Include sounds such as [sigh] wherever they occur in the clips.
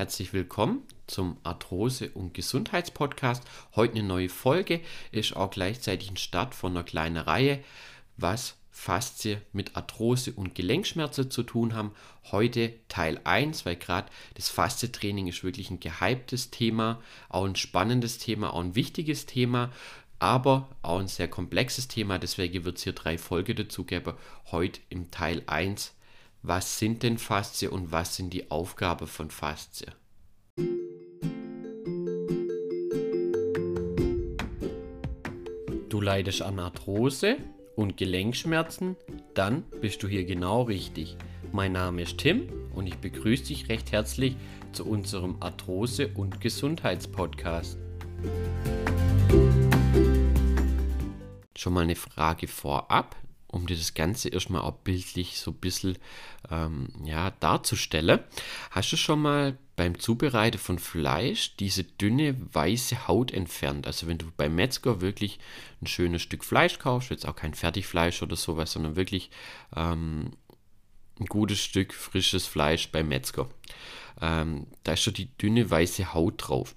Herzlich willkommen zum Arthrose- und Gesundheitspodcast. Heute eine neue Folge, ist auch gleichzeitig ein Start von einer kleinen Reihe, was Faszie mit Arthrose und Gelenkschmerzen zu tun haben. Heute Teil 1, weil gerade das Faszie-Training ist wirklich ein gehyptes Thema, auch ein spannendes Thema, auch ein wichtiges Thema, aber auch ein sehr komplexes Thema. Deswegen wird es hier drei Folgen dazu geben. Heute im Teil 1 was sind denn Faszie und was sind die Aufgaben von Faszie? Du leidest an Arthrose und Gelenkschmerzen? Dann bist du hier genau richtig. Mein Name ist Tim und ich begrüße dich recht herzlich zu unserem Arthrose- und Gesundheitspodcast. Schon mal eine Frage vorab um dir das Ganze erstmal auch bildlich so ein bisschen ähm, ja, darzustellen. Hast du schon mal beim Zubereiten von Fleisch diese dünne weiße Haut entfernt? Also wenn du beim Metzger wirklich ein schönes Stück Fleisch kaufst, jetzt auch kein Fertigfleisch oder sowas, sondern wirklich ähm, ein gutes Stück frisches Fleisch beim Metzger. Ähm, da ist schon die dünne weiße Haut drauf.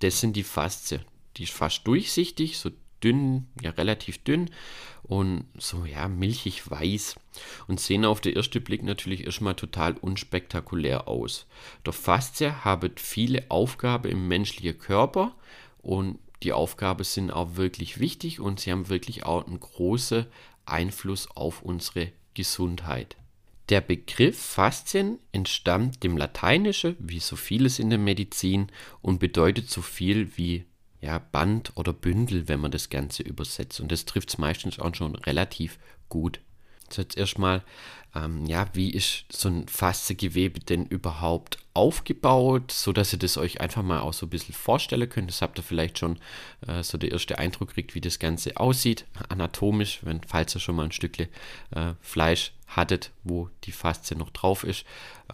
Das sind die Faszien. Die ist fast durchsichtig, so dünn, ja relativ dünn und so ja milchig weiß und sehen auf den ersten Blick natürlich erstmal total unspektakulär aus. Doch Faszie haben viele Aufgaben im menschlichen Körper und die Aufgaben sind auch wirklich wichtig und sie haben wirklich auch einen großen Einfluss auf unsere Gesundheit. Der Begriff Faszien entstammt dem Lateinischen, wie so vieles in der Medizin, und bedeutet so viel wie ja, Band oder Bündel, wenn man das Ganze übersetzt. Und das trifft es meistens auch schon relativ gut. Jetzt erstmal, ähm, ja, wie ist so ein Fasziengewebe denn überhaupt aufgebaut, so dass ihr das euch einfach mal auch so ein bisschen vorstellen könnt. Das habt ihr vielleicht schon äh, so der erste Eindruck kriegt, wie das Ganze aussieht, anatomisch, wenn, falls ihr schon mal ein Stückchen äh, Fleisch hattet, wo die Faszie noch drauf ist.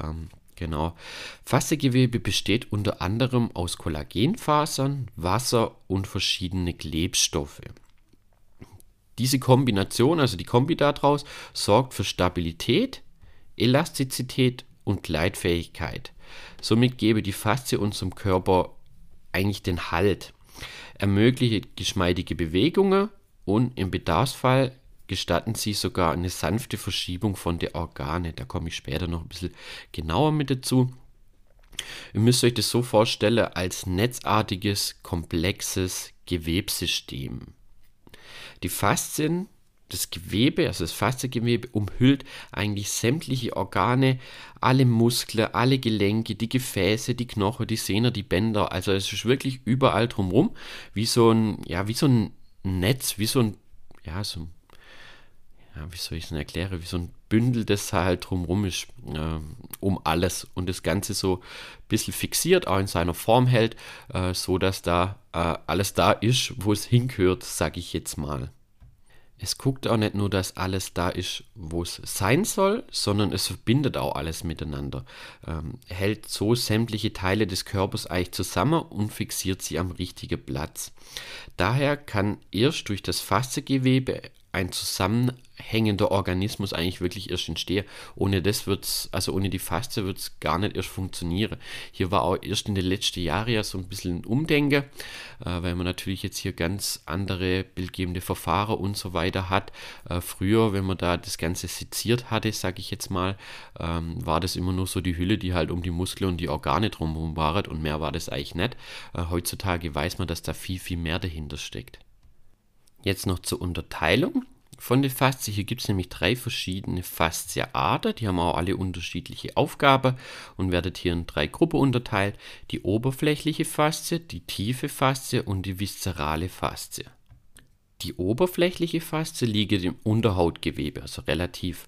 Ähm, Genau. Fasziengewebe besteht unter anderem aus Kollagenfasern, Wasser und verschiedene Klebstoffe. Diese Kombination, also die Kombi daraus, sorgt für Stabilität, Elastizität und Gleitfähigkeit. Somit gebe die Faszie unserem Körper eigentlich den Halt, ermögliche geschmeidige Bewegungen und im Bedarfsfall gestatten sie sogar eine sanfte Verschiebung von der Organe. Da komme ich später noch ein bisschen genauer mit dazu. Ihr müsst euch das so vorstellen als netzartiges, komplexes Gewebsystem. Die Faszien, das Gewebe, also das Fasziengewebe, umhüllt eigentlich sämtliche Organe, alle Muskeln, alle Gelenke, die Gefäße, die Knochen, die Sehner, die Bänder. Also es ist wirklich überall drumherum, wie so ein, ja, wie so ein Netz, wie so ein, ja, so ein ja, wie soll ich es denn erklären, wie so ein Bündel, das halt drumherum ist, äh, um alles und das Ganze so ein bisschen fixiert, auch in seiner Form hält, äh, so dass da äh, alles da ist, wo es hingehört, sage ich jetzt mal. Es guckt auch nicht nur, dass alles da ist, wo es sein soll, sondern es verbindet auch alles miteinander. Ähm, hält so sämtliche Teile des Körpers eigentlich zusammen und fixiert sie am richtigen Platz. Daher kann erst durch das Fasziengewebe ein zusammenhängender Organismus eigentlich wirklich erst entstehen. Ohne das wird's, also ohne die Faste wird es gar nicht erst funktionieren. Hier war auch erst in den letzten Jahren ja so ein bisschen ein Umdenken, äh, weil man natürlich jetzt hier ganz andere bildgebende Verfahren und so weiter hat. Äh, früher, wenn man da das Ganze seziert hatte, sage ich jetzt mal, ähm, war das immer nur so die Hülle, die halt um die Muskeln und die Organe drumherum war und mehr war das eigentlich nicht. Äh, heutzutage weiß man, dass da viel, viel mehr dahinter steckt. Jetzt noch zur Unterteilung von den Faszien. Hier gibt es nämlich drei verschiedene Fasziarten. Die haben auch alle unterschiedliche Aufgaben und werden hier in drei Gruppen unterteilt. Die oberflächliche Faszie, die tiefe Faszie und die viszerale Faszie. Die oberflächliche Faszie liegt im Unterhautgewebe, also relativ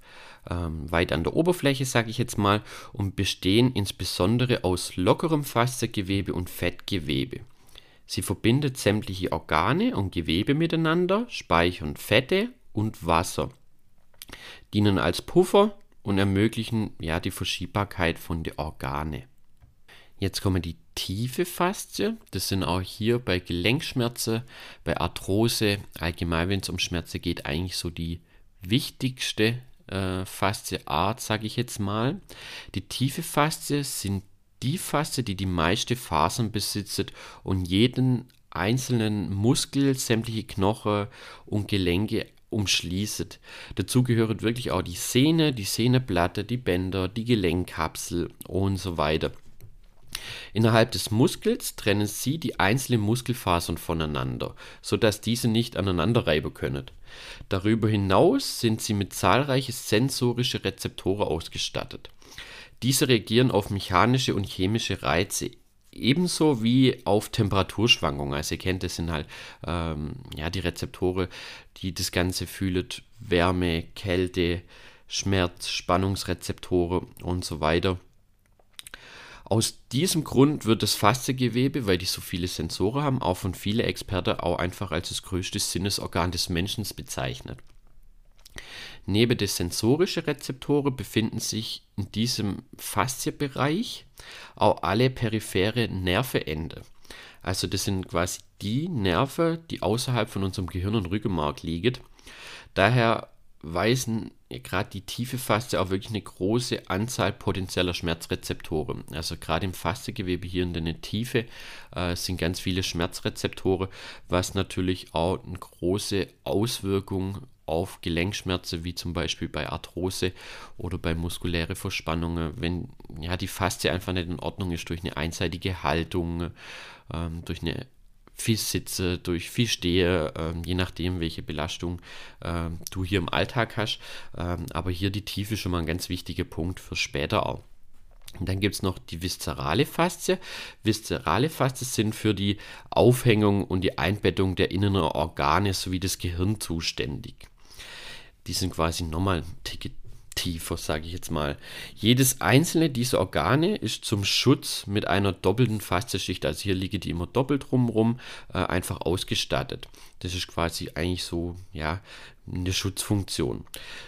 ähm, weit an der Oberfläche, sage ich jetzt mal, und bestehen insbesondere aus lockerem Fasziengewebe und Fettgewebe. Sie verbindet sämtliche Organe und Gewebe miteinander, speichern Fette und Wasser, dienen als Puffer und ermöglichen ja die Verschiebbarkeit von den Organe. Jetzt kommen die tiefe Faszie. Das sind auch hier bei Gelenkschmerzen, bei Arthrose, allgemein wenn es um Schmerzen geht, eigentlich so die wichtigste äh, Faszieart, sage ich jetzt mal. Die tiefe Faszie sind die Faszie, die die meiste Fasern besitzt und jeden einzelnen Muskel, sämtliche Knochen und Gelenke umschließt. Dazu gehören wirklich auch die Sehne, die Sehneplatte, die Bänder, die Gelenkkapsel und so weiter. Innerhalb des Muskels trennen sie die einzelnen Muskelfasern voneinander, sodass diese nicht aneinander reiben können. Darüber hinaus sind sie mit zahlreichen sensorischen Rezeptoren ausgestattet. Diese reagieren auf mechanische und chemische Reize ebenso wie auf Temperaturschwankungen. Also ihr kennt, das sind halt ähm, ja, die Rezeptoren, die das Ganze fühlen, Wärme, Kälte, Schmerz, Spannungsrezeptoren und so weiter. Aus diesem Grund wird das Fasziengewebe, weil die so viele Sensoren haben, auch von vielen Experten auch einfach als das größte Sinnesorgan des Menschen bezeichnet. Neben den sensorischen Rezeptoren befinden sich in diesem Fasziebereich auch alle periphere Nervenende. Also das sind quasi die Nerven, die außerhalb von unserem Gehirn und Rückenmark liegen. Daher weisen gerade die tiefe Faszie auch wirklich eine große Anzahl potenzieller Schmerzrezeptoren. Also gerade im Fasziengewebe hier in der Tiefe äh, sind ganz viele Schmerzrezeptoren, was natürlich auch eine große Auswirkung auf Gelenkschmerzen, wie zum Beispiel bei Arthrose oder bei muskuläre Verspannungen, wenn ja die Faszie einfach nicht in Ordnung ist durch eine einseitige Haltung, ähm, durch eine viel sitze, durch viel stehe, ähm, je nachdem, welche Belastung ähm, du hier im Alltag hast. Ähm, aber hier die Tiefe schon mal ein ganz wichtiger Punkt für später auch. Und dann gibt es noch die viszerale Faszie. Viszerale Faszie sind für die Aufhängung und die Einbettung der inneren Organe sowie des Gehirns zuständig die sind quasi nochmal Ticket tiefer, sage ich jetzt mal. Jedes einzelne dieser Organe ist zum Schutz mit einer doppelten Faszienschicht, also hier liegen die immer doppelt rumrum, äh, einfach ausgestattet. Das ist quasi eigentlich so, ja, eine Schutzfunktion.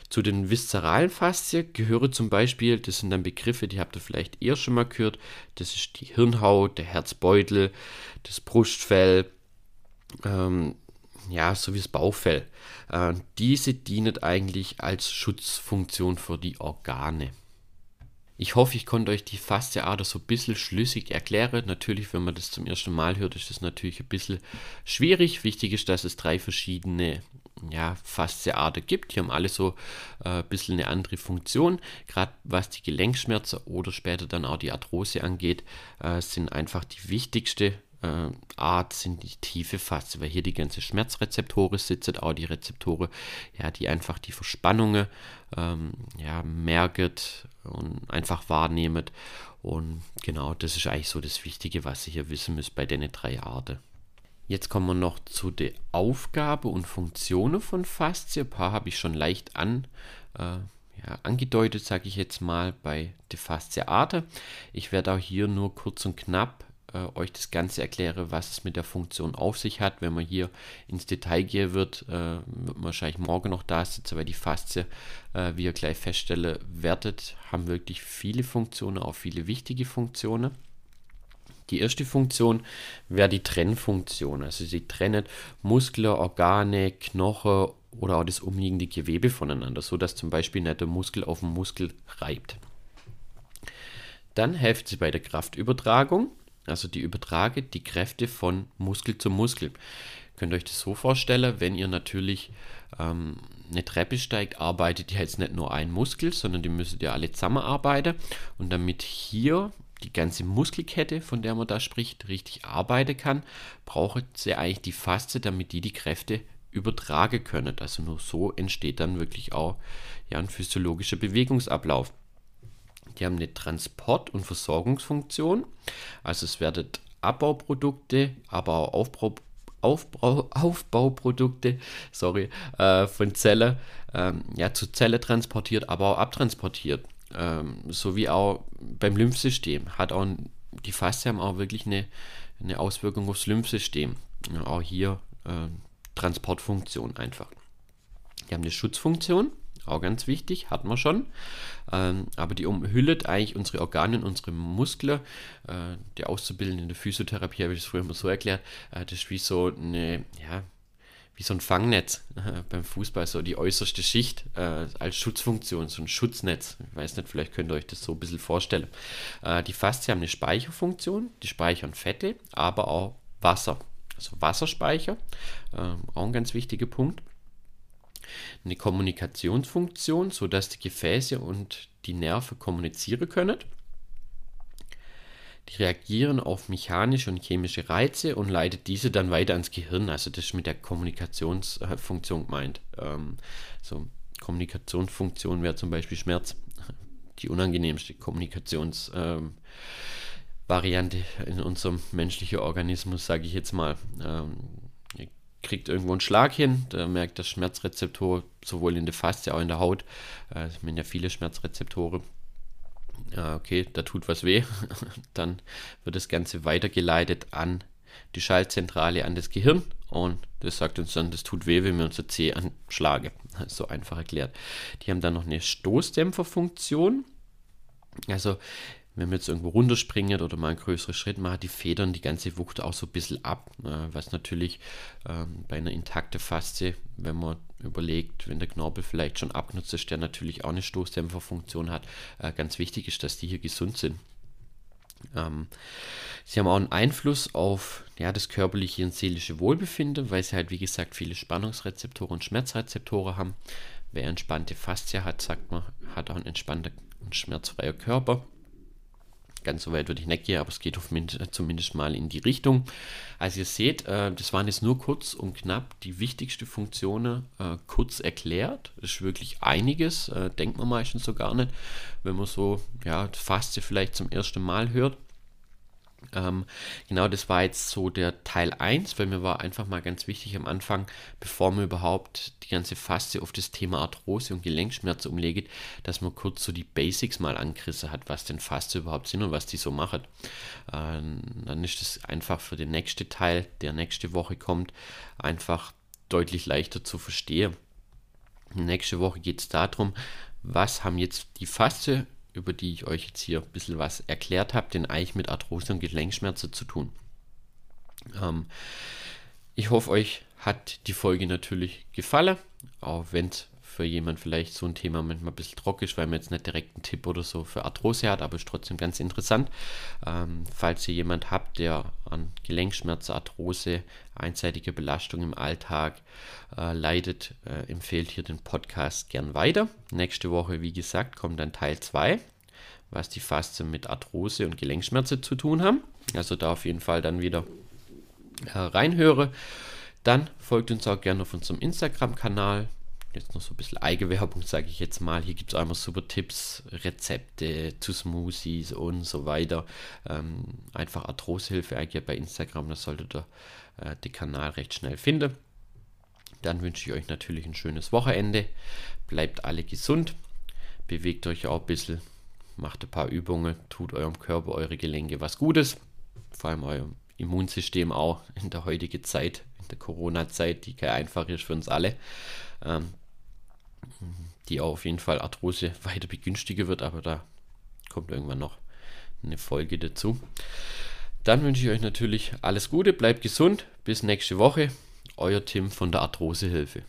Zu den viszeralen Faszien gehören zum Beispiel, das sind dann Begriffe, die habt ihr vielleicht eher schon mal gehört, das ist die Hirnhaut, der Herzbeutel, das Brustfell, ähm, ja, so wie das Bauchfell. Äh, diese dienen eigentlich als Schutzfunktion für die Organe. Ich hoffe, ich konnte euch die Fasziader so ein bisschen schlüssig erklären. Natürlich, wenn man das zum ersten Mal hört, ist das natürlich ein bisschen schwierig. Wichtig ist, dass es drei verschiedene ja, Fasziader gibt. Die haben alle so äh, ein bisschen eine andere Funktion. Gerade was die Gelenkschmerzen oder später dann auch die Arthrose angeht, äh, sind einfach die wichtigste äh, Art sind die tiefe Faszie, weil hier die ganze Schmerzrezeptoren sitzen, auch die Rezeptoren, ja, die einfach die Verspannungen ähm, ja, merket und einfach wahrnehmen. Und genau, das ist eigentlich so das Wichtige, was ihr hier wissen müsst bei den drei Arten. Jetzt kommen wir noch zu der Aufgabe und Funktionen von Faszie. Ein paar habe ich schon leicht an, äh, ja, angedeutet, sage ich jetzt mal, bei der Fasziate. Ich werde auch hier nur kurz und knapp äh, euch das Ganze erkläre, was es mit der Funktion auf sich hat. Wenn man hier ins Detail gehen wird, äh, wird man wahrscheinlich morgen noch da sitzen, weil die Faszie, äh, wie ihr gleich feststelle, wertet, haben wirklich viele Funktionen, auch viele wichtige Funktionen. Die erste Funktion wäre die Trennfunktion. Also sie trennt Muskeln, Organe, Knochen oder auch das umliegende Gewebe voneinander, sodass zum Beispiel nicht der Muskel auf den Muskel reibt. Dann hilft sie bei der Kraftübertragung. Also die übertrage die Kräfte von Muskel zu Muskel. Könnt ihr euch das so vorstellen, wenn ihr natürlich ähm, eine Treppe steigt, arbeitet ihr jetzt nicht nur ein Muskel, sondern die müsstet ihr alle zusammenarbeiten. Und damit hier die ganze Muskelkette, von der man da spricht, richtig arbeiten kann, braucht sie eigentlich die Faszie, damit die die Kräfte übertragen können. Also nur so entsteht dann wirklich auch ja, ein physiologischer Bewegungsablauf. Die haben eine Transport- und Versorgungsfunktion. Also es werden Abbauprodukte, aber auch Aufbau, Aufbau, Aufbauprodukte sorry, äh, von Zelle ähm, ja, zu Zelle transportiert, aber auch abtransportiert. Ähm, sowie auch beim Lymphsystem. Hat auch die Faszie haben auch wirklich eine, eine Auswirkung aufs Lymphsystem. Auch hier äh, Transportfunktion einfach. Die haben eine Schutzfunktion auch ganz wichtig, hat man schon. Ähm, aber die umhüllet eigentlich unsere Organe und unsere Muskeln. Äh, die Auszubildende der Physiotherapie habe ich das früher immer so erklärt. Äh, das ist wie so eine, ja, wie so ein Fangnetz äh, beim Fußball, so die äußerste Schicht äh, als Schutzfunktion, so ein Schutznetz. Ich weiß nicht, vielleicht könnt ihr euch das so ein bisschen vorstellen. Äh, die Faszien haben eine Speicherfunktion, die speichern Fette, aber auch Wasser. Also Wasserspeicher, äh, auch ein ganz wichtiger Punkt. Eine Kommunikationsfunktion, sodass die Gefäße und die Nerven kommunizieren können. Die reagieren auf mechanische und chemische Reize und leitet diese dann weiter ans Gehirn. Also das ist mit der Kommunikationsfunktion gemeint. Ähm, so Kommunikationsfunktion wäre zum Beispiel Schmerz. Die unangenehmste Kommunikationsvariante ähm, in unserem menschlichen Organismus, sage ich jetzt mal. Ähm, kriegt irgendwo einen Schlag hin, da merkt das Schmerzrezeptor sowohl in der Faszie auch in der Haut. Äh, es sind ja viele Schmerzrezeptoren ja, okay, da tut was weh, [laughs] dann wird das Ganze weitergeleitet an die Schaltzentrale, an das Gehirn und das sagt uns dann, das tut weh, wenn wir unser C anschlagen. So einfach erklärt. Die haben dann noch eine Stoßdämpferfunktion. Also wenn wir jetzt irgendwo runterspringen oder mal einen größeren Schritt machen, die federn die ganze Wucht auch so ein bisschen ab, äh, was natürlich ähm, bei einer intakten Faszie, wenn man überlegt, wenn der Knorpel vielleicht schon abgenutzt ist, der natürlich auch eine Stoßdämpferfunktion hat, äh, ganz wichtig ist, dass die hier gesund sind. Ähm, sie haben auch einen Einfluss auf ja, das körperliche und seelische Wohlbefinden, weil sie halt, wie gesagt, viele Spannungsrezeptoren und Schmerzrezeptoren haben. Wer entspannte Faszie hat, sagt man, hat auch einen entspannter und schmerzfreier Körper. Ganz so weit würde ich nicht gehen, aber es geht auf zumindest mal in die Richtung. Also ihr seht, äh, das waren jetzt nur kurz und knapp die wichtigsten Funktionen äh, kurz erklärt. Das ist wirklich einiges, äh, denkt man meistens so gar nicht, wenn man so, ja, fast vielleicht zum ersten Mal hört. Ähm, genau, das war jetzt so der Teil 1, weil mir war einfach mal ganz wichtig am Anfang, bevor man überhaupt die ganze Faste auf das Thema Arthrose und Gelenkschmerzen umlegt, dass man kurz so die Basics mal angerissen hat, was denn Faste überhaupt sind und was die so machen. Ähm, dann ist es einfach für den nächsten Teil, der nächste Woche kommt, einfach deutlich leichter zu verstehen. Nächste Woche geht es darum, was haben jetzt die Faste über die ich euch jetzt hier ein bisschen was erklärt habe, den eigentlich mit Arthrose und Gelenkschmerzen zu tun. Ähm, ich hoffe, euch hat die Folge natürlich gefallen, auch wenn es für jemand vielleicht so ein Thema manchmal ein bisschen trocken weil man jetzt nicht direkt einen Tipp oder so für Arthrose hat, aber ist trotzdem ganz interessant. Ähm, falls ihr jemand habt, der an Gelenkschmerzen, Arthrose, einseitige Belastung im Alltag äh, leidet, äh, empfehlt hier den Podcast gern weiter. Nächste Woche, wie gesagt, kommt dann Teil 2, was die Faste mit Arthrose und Gelenkschmerzen zu tun haben. Also da auf jeden Fall dann wieder äh, reinhöre. Dann folgt uns auch gerne auf unserem Instagram-Kanal jetzt noch so ein bisschen Eigenwerbung, sage ich jetzt mal. Hier gibt es einmal super Tipps, Rezepte zu Smoothies und so weiter. Ähm, einfach Arthrosehilfe eingeben bei Instagram, da solltet ihr äh, den Kanal recht schnell finden. Dann wünsche ich euch natürlich ein schönes Wochenende. Bleibt alle gesund, bewegt euch auch ein bisschen, macht ein paar Übungen, tut eurem Körper, eure Gelenke was Gutes, vor allem eurem Immunsystem auch in der heutigen Zeit, in der Corona-Zeit, die kein einfach ist für uns alle. Ähm, die auf jeden Fall Arthrose weiter begünstigen wird, aber da kommt irgendwann noch eine Folge dazu. Dann wünsche ich euch natürlich alles Gute, bleibt gesund, bis nächste Woche. Euer Tim von der Arthrosehilfe.